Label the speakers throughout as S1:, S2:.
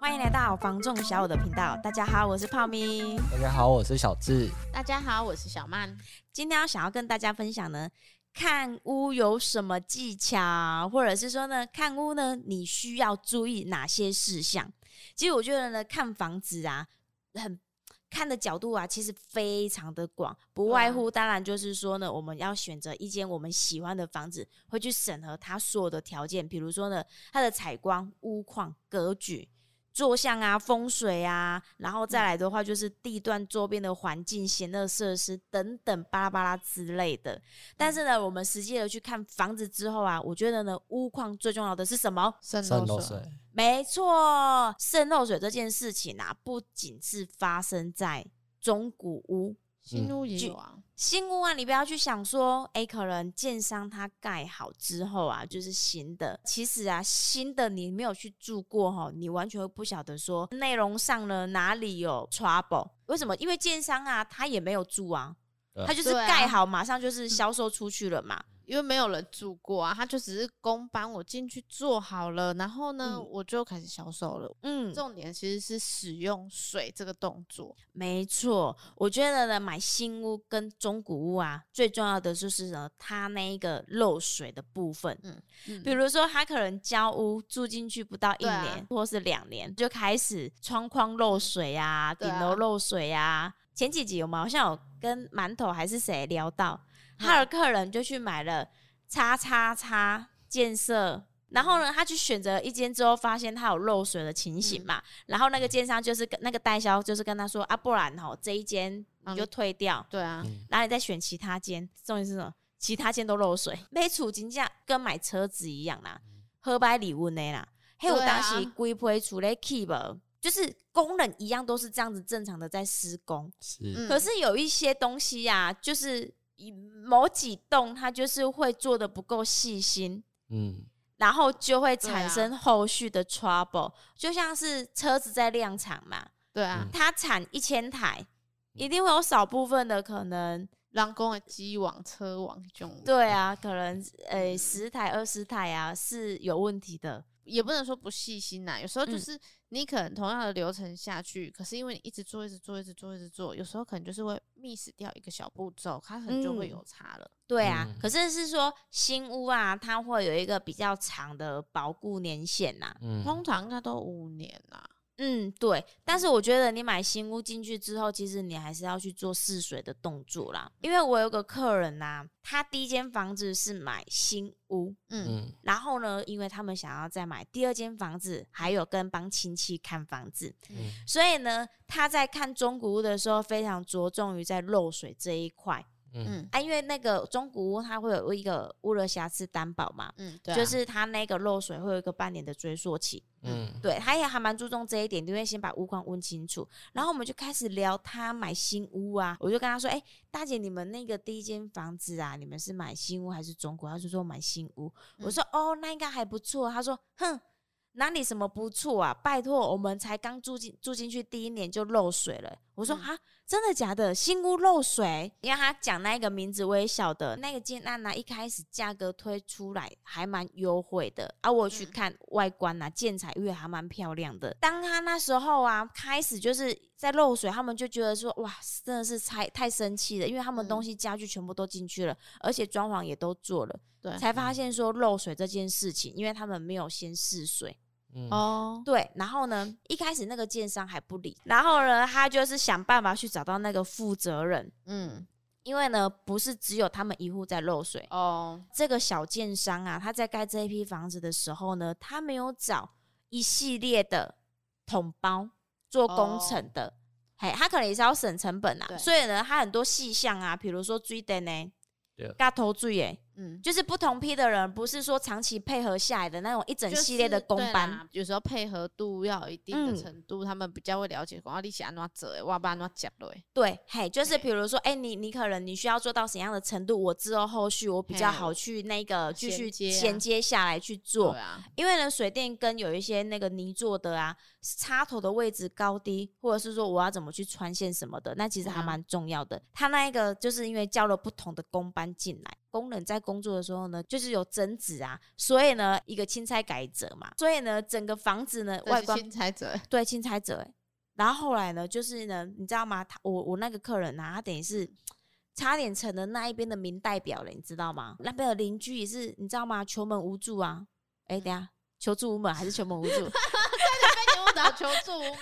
S1: 欢迎来到房仲小五的频道。大家好，我是泡咪。
S2: 大家好，我是小智。
S3: 大家好，我是小曼。
S1: 今天要想要跟大家分享呢，看屋有什么技巧，或者是说呢，看屋呢，你需要注意哪些事项？其实我觉得呢，看房子啊，很。看的角度啊，其实非常的广，不外乎当然就是说呢，我们要选择一间我们喜欢的房子，会去审核它所有的条件，比如说呢，它的采光、屋况、格局。坐向啊，风水啊，然后再来的话就是地段周边的环境、闲乐设施等等巴拉巴拉之类的。但是呢，我们实际的去看房子之后啊，我觉得呢，屋况最重要的是什么？
S3: 渗漏水。
S1: 没错，渗漏水这件事情啊，不仅是发生在中古屋。
S3: 新屋也有啊，
S1: 新屋啊，你不要去想说，哎、欸，可能建商他盖好之后啊，就是新的。其实啊，新的你没有去住过哈，你完全会不晓得说内容上呢哪里有 trouble。为什么？因为建商啊，他也没有住啊，他就是盖好，马上就是销售出去了嘛。
S3: 因为没有人住过啊，他就只是工班，我进去做好了，然后呢，嗯、我就开始销售了。嗯，重点其实是使用水这个动作。
S1: 没错，我觉得呢，买新屋跟中古屋啊，最重要的就是呢，它那一个漏水的部分。嗯，嗯比如说他可能交屋住进去不到一年，啊、或是两年，就开始窗框漏水啊，顶楼漏水啊。啊前几集我们好像有跟馒头还是谁聊到。他的客人就去买了叉叉叉建设，然后呢，他去选择一间之后，发现他有漏水的情形嘛，嗯、然后那个建商就是跟那个代销就是跟他说啊，不然吼这一间你就退掉，
S3: 对啊，
S1: 然后你再选其他间，重点是什么？其他间都漏水，买厝金价跟买车子一样啦，喝白礼物的啦，还有当时规批厝咧 keep，就是工人一样都是这样子正常的在施工，是，可是有一些东西呀、啊，就是。某几栋，它就是会做的不够细心，嗯，然后就会产生后续的 trouble，啊、就像是车子在量产嘛，
S3: 对啊，
S1: 它产一千台，一定会有少部分的可能
S3: 人工的机网、车网这种，
S1: 对啊，可能呃十台、二十台啊是有问题的。
S3: 也不能说不细心呐，有时候就是你可能同样的流程下去，嗯、可是因为你一直做、一直做、一直做、一直做，有时候可能就是会 miss 掉一个小步骤，它可能就会有差了。
S1: 嗯、对啊，嗯、可是是说新屋啊，它会有一个比较长的保固年限呐，
S3: 嗯、通常应该都五年呐。
S1: 嗯，对，但是我觉得你买新屋进去之后，其实你还是要去做试水的动作啦。因为我有个客人呐、啊，他第一间房子是买新屋，嗯，然后呢，因为他们想要再买第二间房子，还有跟帮亲戚看房子，嗯，所以呢，他在看中古屋的时候，非常着重于在漏水这一块。嗯。啊，因为那个中古屋它会有一个屋的瑕疵担保嘛，嗯，对、啊，就是它那个漏水会有一个半年的追溯期，嗯，对，他也还蛮注重这一点，因为先把屋况问清楚，然后我们就开始聊他买新屋啊，我就跟他说，哎、欸，大姐，你们那个第一间房子啊，你们是买新屋还是中古？他就说买新屋，嗯、我说哦，那应该还不错，他说，哼。哪里什么不错啊？拜托，我们才刚住进住进去第一年就漏水了。我说哈，真的假的？新屋漏水？因为他讲那个名字我也晓得，那个建案呢，一开始价格推出来还蛮优惠的，而、啊、我去看外观啊，建材因为还蛮漂亮的。当他那时候啊，开始就是在漏水，他们就觉得说哇，真的是太太生气了，因为他们东西家具全部都进去了，而且装潢也都做了，对，才发现说漏水这件事情，因为他们没有先试水。哦，嗯、对，然后呢，一开始那个建商还不理，然后呢，他就是想办法去找到那个负责人，嗯，因为呢，不是只有他们一户在漏水哦，这个小建商啊，他在盖这一批房子的时候呢，他没有找一系列的统包做工程的，嘿、哦，他可能也是要省成本啊，所以呢，他很多细项啊，比如说追电呢，嘎头水诶。嗯，就是不同批的人，不是说长期配合下来的那种一整系列的工班，
S3: 有时候配合度要有一定的程度，嗯、他们比较会了解。讲你是安怎做的，我把安怎接落。
S1: 对，嘿，就是比如说，哎、欸，你你可能你需要做到怎样的程度，我之后后续我比较好去那个继续衔接下来去做。对啊，因为呢，水电跟有一些那个泥做的啊，插头的位置高低，或者是说我要怎么去穿线什么的，那其实还蛮重要的。嗯、他那一个就是因为交了不同的工班进来。工人在工作的时候呢，就是有争执啊，所以呢，一个钦差改者嘛，所以呢，整个房子呢，外观
S3: 钦差者
S1: 对钦差者，然后后来呢，就是呢，你知道吗？他我我那个客人啊，他等于是差点成了那一边的民代表了，你知道吗？那边的邻居也是，你知道吗？求门无助啊！哎，等下，求助无门还是求门无助？在
S3: 被你误导，求助无门。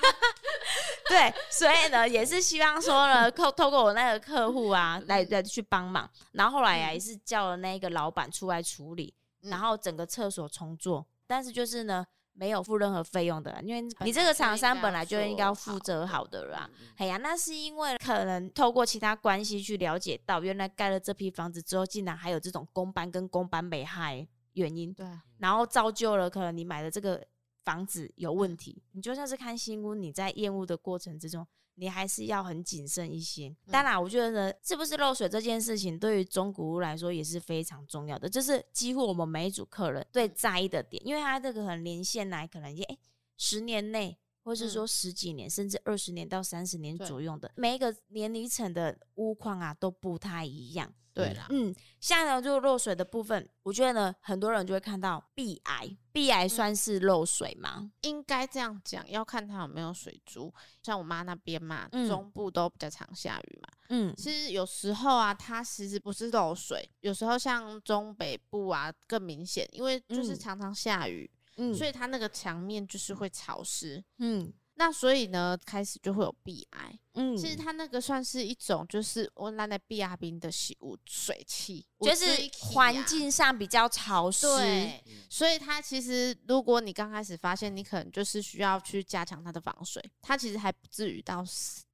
S1: 对，所以呢，也是希望说呢，透透过我那个客户啊，来来去帮忙。然后后来呀、啊，也是叫了那个老板出来处理，然后整个厕所重做。但是就是呢，没有付任何费用的，因为你这个厂商本来就应该要负责好的啦。哎呀，那是因为可能透过其他关系去了解到，原来盖了这批房子之后，竟然还有这种公班跟公班没害原因。对，然后造就了可能你买的这个。房子有问题，你就算是看新屋，你在验屋的过程之中，你还是要很谨慎一些。当然，我觉得呢，是不是漏水这件事情，对于中古屋来说也是非常重要的，这是几乎我们每一组客人最在意的点，因为他这个可能年限来，可能也、欸、十年内，或是说十几年，甚至二十年到三十年左右的，每一个年龄层的屋况啊都不太一样。对啦，嗯，下呢，就漏水的部分，我觉得呢，很多人就会看到壁癌，壁癌算是漏水吗？嗯、
S3: 应该这样讲，要看它有没有水珠。像我妈那边嘛，嗯、中部都比较常下雨嘛，嗯，其实有时候啊，它其实不是漏水，有时候像中北部啊更明显，因为就是常常下雨，嗯，所以它那个墙面就是会潮湿，嗯。那所以呢，开始就会有壁癌。嗯，其实它那个算是一种，就是温岚的壁牙冰的洗污水汽，
S1: 就是环境上比较潮湿。
S3: 对，所以它其实，如果你刚开始发现，你可能就是需要去加强它的防水，它其实还不至于到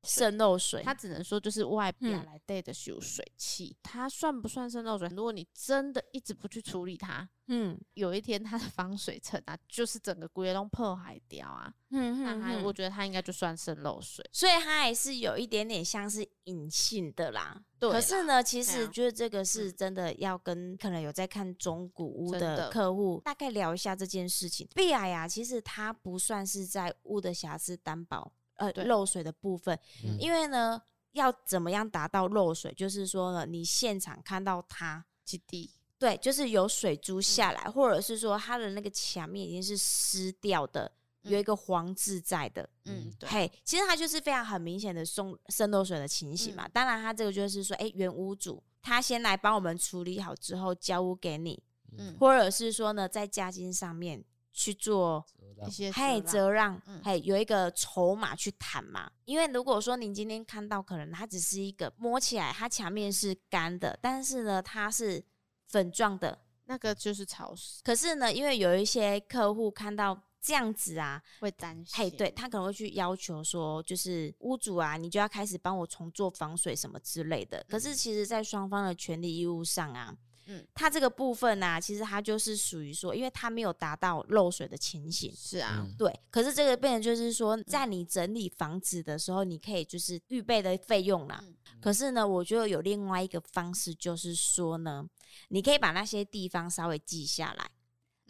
S1: 渗漏水，
S3: 它只能说就是外表来带的洗污水汽，它算不算渗漏水？如果你真的一直不去处理它。嗯，有一天它的防水层啊，就是整个龟龙破坏掉啊。嗯，那还我觉得它应该就算渗漏水，
S1: 所以它还是有一点点像是隐性的啦。对啦，可是呢，其实觉得这个是真的要跟可能有在看中古屋的客户大概聊一下这件事情。壁癌呀，其实它不算是在屋的瑕疵担保呃漏水的部分，嗯，因为呢，要怎么样达到漏水，就是说呢，你现场看到它
S3: 几滴。
S1: 对，就是有水珠下来，嗯、或者是说它的那个墙面已经是湿掉的，嗯、有一个黄渍在的。嗯，对。嘿，其实它就是非常很明显的渗渗漏水的情形嘛。嗯、当然，它这个就是说，哎，原屋主他先来帮我们处理好之后交屋给你，嗯，或者是说呢，在价金上面去做一些嘿折让，嘿有一个筹码去谈嘛。因为如果说您今天看到，可能它只是一个摸起来它墙面是干的，但是呢，它是。粉状的
S3: 那个就是潮湿，
S1: 可是呢，因为有一些客户看到这样子啊，
S3: 会担心，
S1: 嘿，对，他可能会去要求说，就是屋主啊，你就要开始帮我重做防水什么之类的。嗯、可是其实，在双方的权利义务上啊，嗯，他这个部分呢、啊，其实他就是属于说，因为他没有达到漏水的情形，
S3: 是啊，
S1: 对。可是这个变成就是说，在你整理房子的时候，你可以就是预备的费用啦。嗯、可是呢，我觉得有另外一个方式，就是说呢。你可以把那些地方稍微记下来，嗯、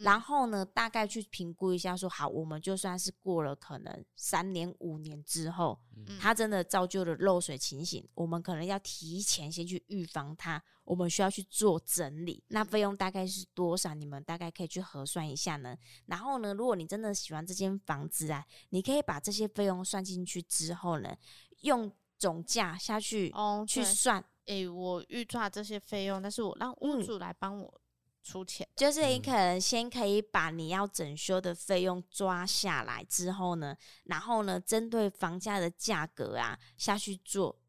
S1: 然后呢，大概去评估一下，说好，我们就算是过了可能三年五年之后，嗯、它真的造就了漏水情形，我们可能要提前先去预防它，我们需要去做整理，那费用大概是多少？你们大概可以去核算一下呢。然后呢，如果你真的喜欢这间房子啊，你可以把这些费用算进去之后呢，用总价下去哦去算。
S3: 诶、欸，我预算这些费用，但是我让屋主来帮我出钱，嗯，
S1: 就是你可能先可以把你要整修的费用抓下来之后呢，然后呢，针对房价的价格啊下去做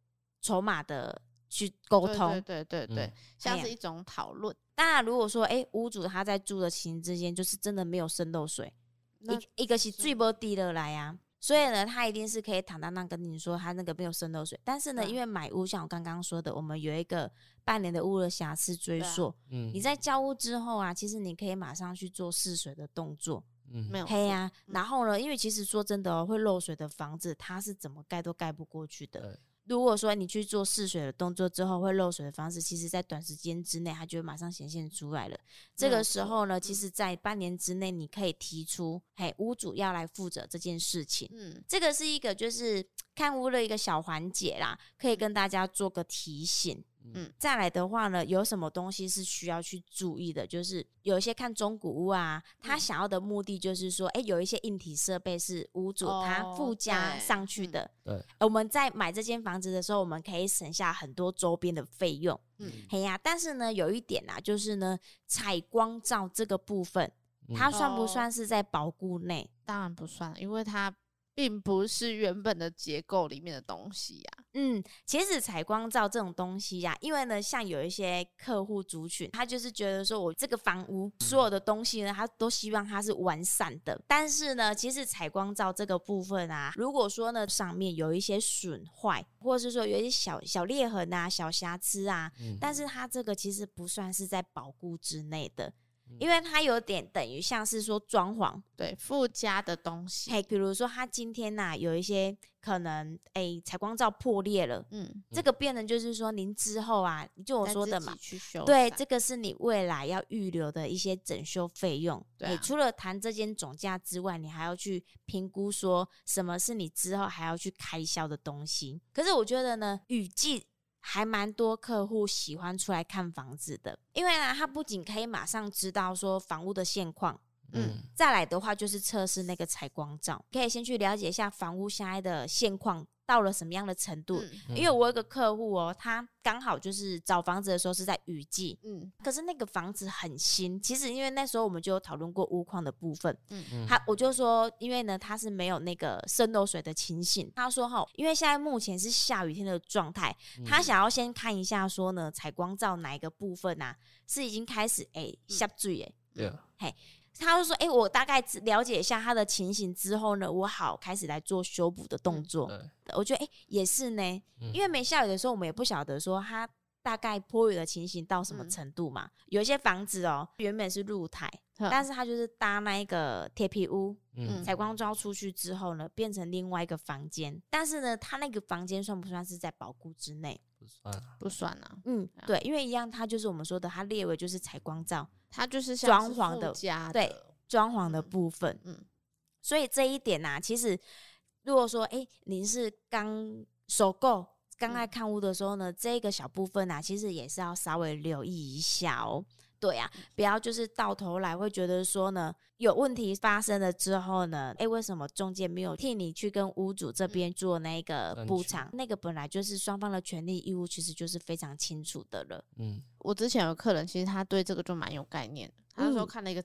S1: 筹码的去沟通，
S3: 对对对对，嗯、像是一种讨论。
S1: 当然，如果说诶、欸，屋主他在住的情形之间，就是真的没有渗漏水，那一一个是最不低的来呀。所以呢，他一定是可以坦荡荡跟你说，他那个没有渗漏水。但是呢，嗯、因为买屋像我刚刚说的，我们有一个半年的屋的瑕疵追溯。啊、嗯，你在交屋之后啊，其实你可以马上去做试水的动作。嗯，没有黑呀。然后呢，因为其实说真的哦，会漏水的房子，它是怎么盖都盖不过去的。如果说你去做试水的动作之后会漏水的方式，其实在短时间之内它就会马上显现出来了。这个时候呢，其实在半年之内你可以提出，嘿，屋主要来负责这件事情。嗯，这个是一个就是 看屋的一个小环节啦，可以跟大家做个提醒。嗯，再来的话呢，有什么东西是需要去注意的？就是有一些看中古屋啊，他想要的目的就是说，哎、欸，有一些硬体设备是屋主他附加上去的。
S2: 对，对
S1: 我们在买这间房子的时候，我们可以省下很多周边的费用。嗯，嘿呀，但是呢，有一点啊，就是呢，采光照这个部分，它算不算是在保固内？
S3: 当然不算，因为它。并不是原本的结构里面的东西呀、啊。
S1: 嗯，其实采光罩这种东西呀、啊，因为呢，像有一些客户族群，他就是觉得说我这个房屋所有的东西呢，他都希望它是完善的。但是呢，其实采光罩这个部分啊，如果说呢上面有一些损坏，或者是说有一些小小裂痕啊、小瑕疵啊，嗯、但是它这个其实不算是在保固之内的。因为它有点等于像是说装潢，
S3: 对附加的东西。
S1: 嘿，比如说它今天呐、啊、有一些可能，哎、欸，采光罩破裂了，嗯，这个变成就是说您之后啊，就我说的嘛，对，这个是你未来要预留的一些整修费用。对、啊，除了谈这间总价之外，你还要去评估说什么是你之后还要去开销的东西。可是我觉得呢，雨季。还蛮多客户喜欢出来看房子的，因为呢，他不仅可以马上知道说房屋的现况，嗯，再来的话就是测试那个采光罩，可以先去了解一下房屋现在的现况。到了什么样的程度？嗯、因为我有个客户哦，他刚好就是找房子的时候是在雨季，嗯，可是那个房子很新。其实因为那时候我们就有讨论过屋况的部分，嗯，他我就说，因为呢他是没有那个渗漏水的情形。他说哈，因为现在目前是下雨天的状态，他想要先看一下说呢采光罩哪一个部分啊是已经开始哎下坠哎，对，嘿。他就说：“哎、欸，我大概了解一下他的情形之后呢，我好开始来做修补的动作。嗯”我觉得哎、欸，也是呢，嗯、因为没下雨的时候，我们也不晓得说他大概坡雨的情形到什么程度嘛。嗯、有一些房子哦、喔，原本是露台，嗯、但是它就是搭那一个铁皮屋，嗯，采光罩出去之后呢，变成另外一个房间。但是呢，它那个房间算不算是在保固之内？
S2: 不算，
S3: 不算啊。
S1: 嗯，对，因为一样，它就是我们说的，它列为就是采光罩。
S3: 它就是
S1: 装潢的，
S3: 家
S1: 对装潢的部分，嗯，嗯，所以这一点呢、啊，其实如果说，哎、欸，您是刚收购、刚在看屋的时候呢，嗯、这个小部分呢、啊，其实也是要稍微留意一下哦。对呀、啊，不要就是到头来会觉得说呢，有问题发生了之后呢，哎、欸，为什么中介没有替你去跟屋主这边做那个补偿？嗯、那个本来就是双方的权利义务，其实就是非常清楚的了。
S3: 嗯，我之前有客人，其实他对这个就蛮有概念的。他那时候看了一个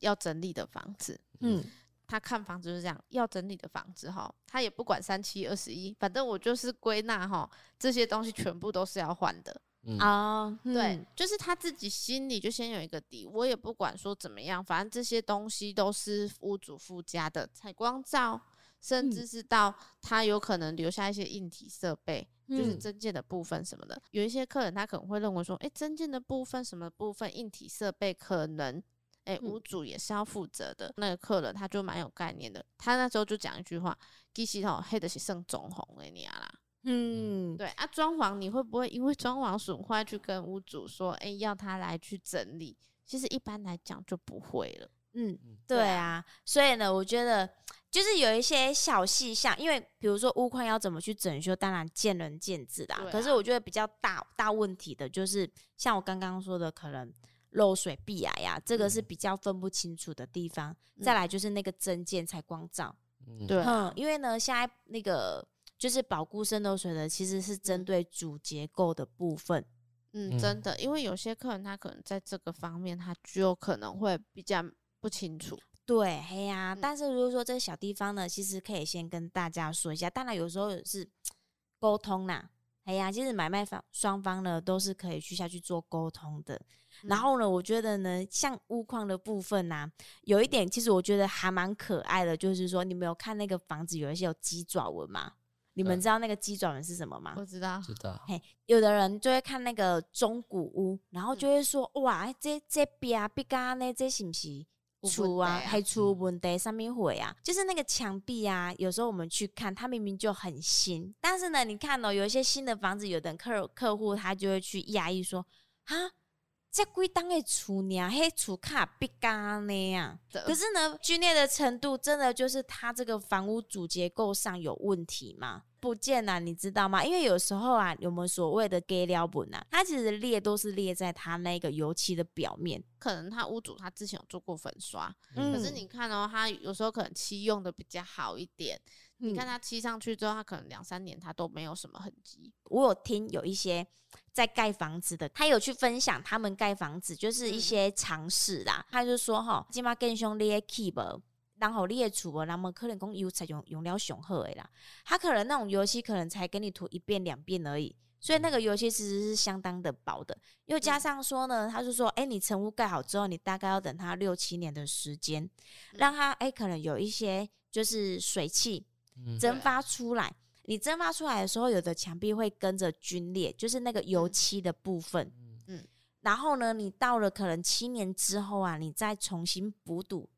S3: 要整理的房子，嗯，他看房子就是这样，要整理的房子哈，他也不管三七二十一，反正我就是归纳哈，这些东西全部都是要换的。啊，嗯 uh, 对，嗯、就是他自己心里就先有一个底，我也不管说怎么样，反正这些东西都是屋主附加的采光罩，甚至是到他有可能留下一些硬体设备，嗯、就是增建的部分什么的。有一些客人他可能会认为说，哎，增建的部分什么部分硬体设备可能，哎，屋主也是要负责的。嗯、那个客人他就蛮有概念的，他那时候就讲一句话：其实吼，黑的是算装潢的尔啦。嗯，对啊，装潢你会不会因为装潢损坏去跟屋主说，哎、欸，要他来去整理？其实一般来讲就不会了。嗯，
S1: 对啊，所以呢，我觉得就是有一些小细项，因为比如说屋况要怎么去整修，当然见仁见智啦。啊、可是我觉得比较大大问题的就是，像我刚刚说的，可能漏水、壁癌呀，这个是比较分不清楚的地方。嗯、再来就是那个增建采光罩，
S3: 嗯、对、啊，
S1: 因为呢，现在那个。就是保固渗漏水的，其实是针对主结构的部分。
S3: 嗯，真的，因为有些客人他可能在这个方面，他就有可能会比较不清楚。
S1: 对，嘿呀、啊。嗯、但是如果说这个小地方呢，其实可以先跟大家说一下。当然，有时候是沟通啦。哎呀，其实买卖方双方呢，都是可以去下去做沟通的。嗯、然后呢，我觉得呢，像屋况的部分呐、啊，有一点其实我觉得还蛮可爱的，就是说你们有看那个房子有一些有鸡爪纹吗？你们知道那个鸡爪纹是什么吗？
S3: 我知道，
S2: 知道。
S1: 嘿，有的人就会看那个中古屋，然后就会说：“嗯、哇，这这边壁干呢？这是不是出啊？还出问题？上面会啊？就是那个墙壁啊，有时候我们去看，它明明就很新，但是呢，你看哦，有一些新的房子，有的客客户他就会去压抑说：啊。”这归档的厝呢，嘿，厝卡壁干呢呀？可是呢，龟裂的程度真的就是它这个房屋主结构上有问题吗？不见了，你知道吗？因为有时候啊，我们所谓的给料本啊，它其实裂都是裂在它那个油漆的表面。
S3: 可能他屋主他之前有做过粉刷，嗯、可是你看哦，他有时候可能漆用的比较好一点。嗯、你看它漆上去之后，它可能两三年它都没有什么痕迹。
S1: 我有听有一些在盖房子的，他有去分享他们盖房子就是一些常识啦。嗯、他就说哈，起码更凶裂 keep。然后你的厝无，那么可能讲油才用用了上好的啦。他可能那种油漆可能才给你涂一遍两遍而已，所以那个油漆其实是相当的薄的。又加上说呢，他就说，哎，你成屋盖好之后，你大概要等它六七年的时间，让它哎可能有一些就是水汽蒸发出来。你蒸发出来的时候，有的墙壁会跟着皲裂，就是那个油漆的部分。嗯，然后呢，你到了可能七年之后啊，你再重新补堵。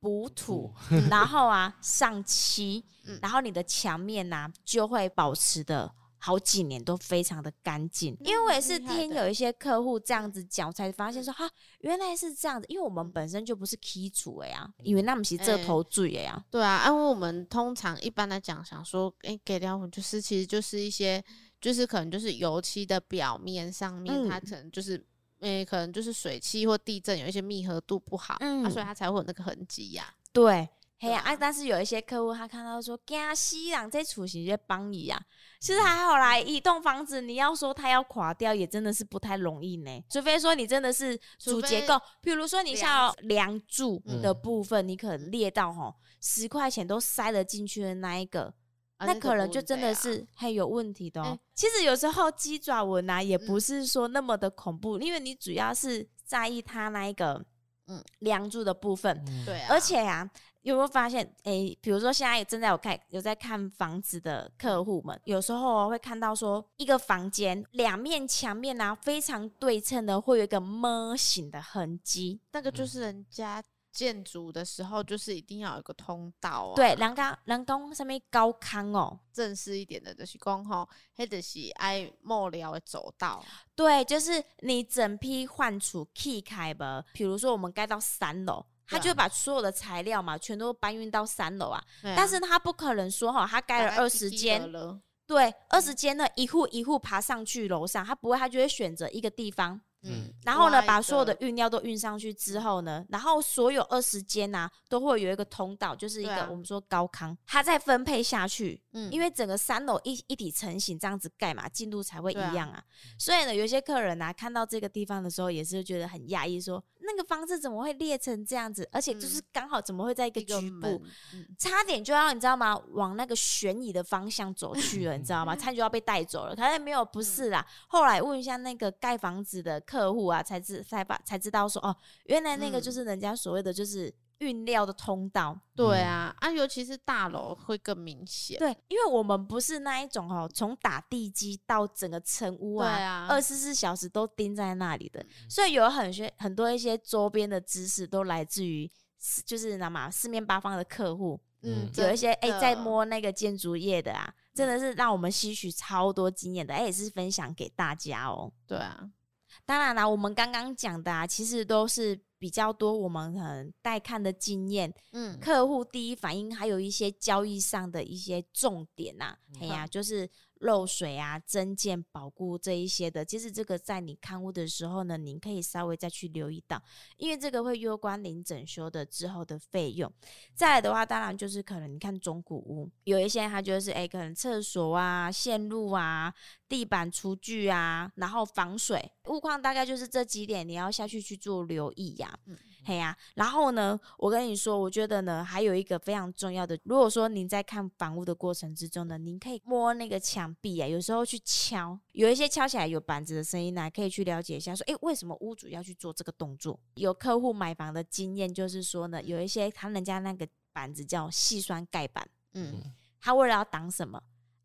S1: 补土，然后啊上漆，然后你的墙面呐、啊、就会保持的好几年都非常的干净。因为我也是听有一些客户这样子讲，才发现说哈，原来是这样子。因为我们本身就不是基础的呀，因为那么是这头最的呀。
S3: 对啊，因为我们通常一般来讲，想说哎给掉就是其实就是一些就是可能就是油漆的表面上面，它可能就是。诶、欸，可能就是水汽或地震有一些密合度不好，嗯啊、所以它才会有那个痕迹呀。
S1: 对，嘿呀啊，但是有一些客户他看到说，惊死人这出息就帮你啊。其实还好啦，一栋房子你要说它要垮掉，也真的是不太容易呢。除非说你真的是主结构，比如说你像梁柱的部分，你可能裂到吼十块钱都塞得进去的那一个。那可能就真的是很有问题的哦。欸、其实有时候鸡爪纹啊，也不是说那么的恐怖，嗯、因为你主要是在意它那一个嗯梁柱的部分。对、嗯，而且啊，有没有发现？哎、欸，比如说现在正在有看有在看房子的客户们，有时候会看到说一个房间两面墙面啊非常对称的，会有一个 ㄇ 型的痕迹，
S3: 那个就是人家。建筑的时候就是一定要有一个通道啊，
S1: 对，人家人工上面高康哦，
S3: 正式一点的就是讲吼，或者是爱莫聊的走道，
S1: 对，就是你整批换出砌开吧，比如说我们盖到三楼，他就把所有的材料嘛，全都搬运到三楼啊，啊。但是他不可能说哈，他盖了二十间，对，二十间呢，一户一户爬上去楼上，他不会，他就会选择一个地方。嗯，然后呢，把所有的运料都运上去之后呢，然后所有二十间呐，都会有一个通道，就是一个我们说高康，他再分配下去。嗯，因为整个三楼一一体成型这样子盖嘛，进度才会一样啊。所以呢，有些客人呐，看到这个地方的时候，也是觉得很讶异，说那个房子怎么会裂成这样子？而且就是刚好怎么会在一个局部，差点就要你知道吗？往那个悬疑的方向走去了，你知道吗？差点就要被带走了。他也没有，不是啦。后来问一下那个盖房子的。客户啊，才知才把才知道说哦，原来那个就是人家所谓的就是运料的通道。嗯、
S3: 对啊，啊，尤其是大楼会更明显。
S1: 对，因为我们不是那一种哦，从打地基到整个成屋啊，二十四小时都盯在那里的，嗯、所以有很些很多一些周边的知识都来自于就是那么四面八方的客户。嗯，有一些哎、欸、在摸那个建筑业的啊，真的是让我们吸取超多经验的，哎、欸，也是分享给大家哦。
S3: 对啊。
S1: 当然啦，我们刚刚讲的啊，其实都是比较多我们可能带看的经验，嗯，客户第一反应，还有一些交易上的一些重点呐、啊，哎呀、嗯，就是。漏水啊、增建、保固这一些的，其实这个在你看屋的时候呢，您可以稍微再去留意到，因为这个会攸关您整修的之后的费用。再来的话，当然就是可能你看中古屋，有一些它就是哎，可能厕所啊、线路啊、地板、厨具啊，然后防水、物况，大概就是这几点，你要下去去做留意呀、啊。嗯嘿呀、啊，然后呢，我跟你说，我觉得呢，还有一个非常重要的，如果说您在看房屋的过程之中呢，您可以摸那个墙壁啊，有时候去敲，有一些敲起来有板子的声音呢，可以去了解一下，说，诶，为什么屋主要去做这个动作？有客户买房的经验就是说呢，有一些他人家那个板子叫细酸盖板，嗯，他为了要挡什么？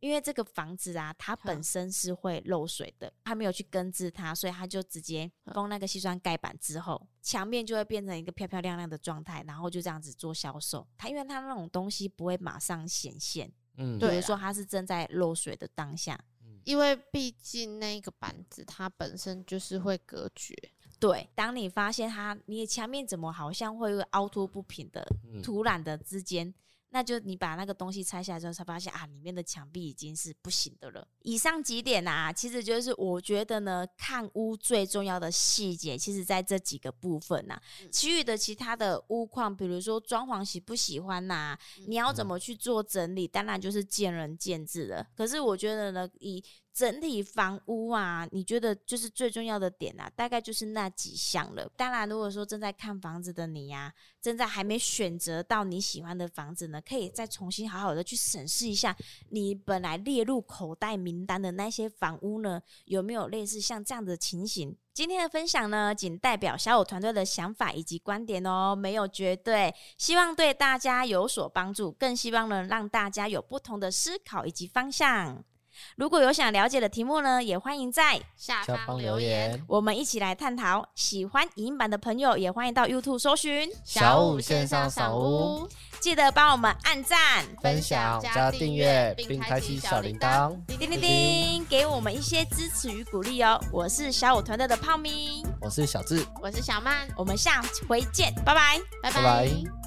S1: 因为这个房子啊，它本身是会漏水的，他没有去根治它，所以他就直接封那个细酸盖板之后，墙面就会变成一个漂漂亮亮的状态，然后就这样子做销售。它因为它那种东西不会马上显现，嗯，比如说它是正在漏水的当下，
S3: 因为毕竟那个板子它本身就是会隔绝。
S1: 对，当你发现它，你的墙面怎么好像会有凹凸不平的、突然的之间。那就你把那个东西拆下来之后，才发现啊，里面的墙壁已经是不行的了。以上几点啊，其实就是我觉得呢，看屋最重要的细节，其实在这几个部分呐、啊。其余的其他的屋况，比如说装潢喜不喜欢呐、啊，你要怎么去做整理，当然就是见仁见智了。可是我觉得呢，以整体房屋啊，你觉得就是最重要的点啊，大概就是那几项了。当然，如果说正在看房子的你呀、正在还没选择到你喜欢的房子呢，可以再重新好好的去审视一下，你本来列入口袋名单的那些房屋呢，有没有类似像这样的情形？今天的分享呢，仅代表小武团队的想法以及观点哦，没有绝对，希望对大家有所帮助，更希望能让大家有不同的思考以及方向。如果有想了解的题目呢，也欢迎在
S3: 下方留言，
S1: 我们一起来探讨。喜欢影音版的朋友，也欢迎到 YouTube 搜寻
S2: 小五线上赏屋，
S1: 记得帮我们按赞、
S2: 分享、加订阅，并开启小铃铛，
S1: 叮叮叮，给我们一些支持与鼓励哦。我是小五团队的泡咪，
S2: 我是小智，
S3: 我是小曼，
S1: 我们下回见，拜拜，
S3: 拜拜。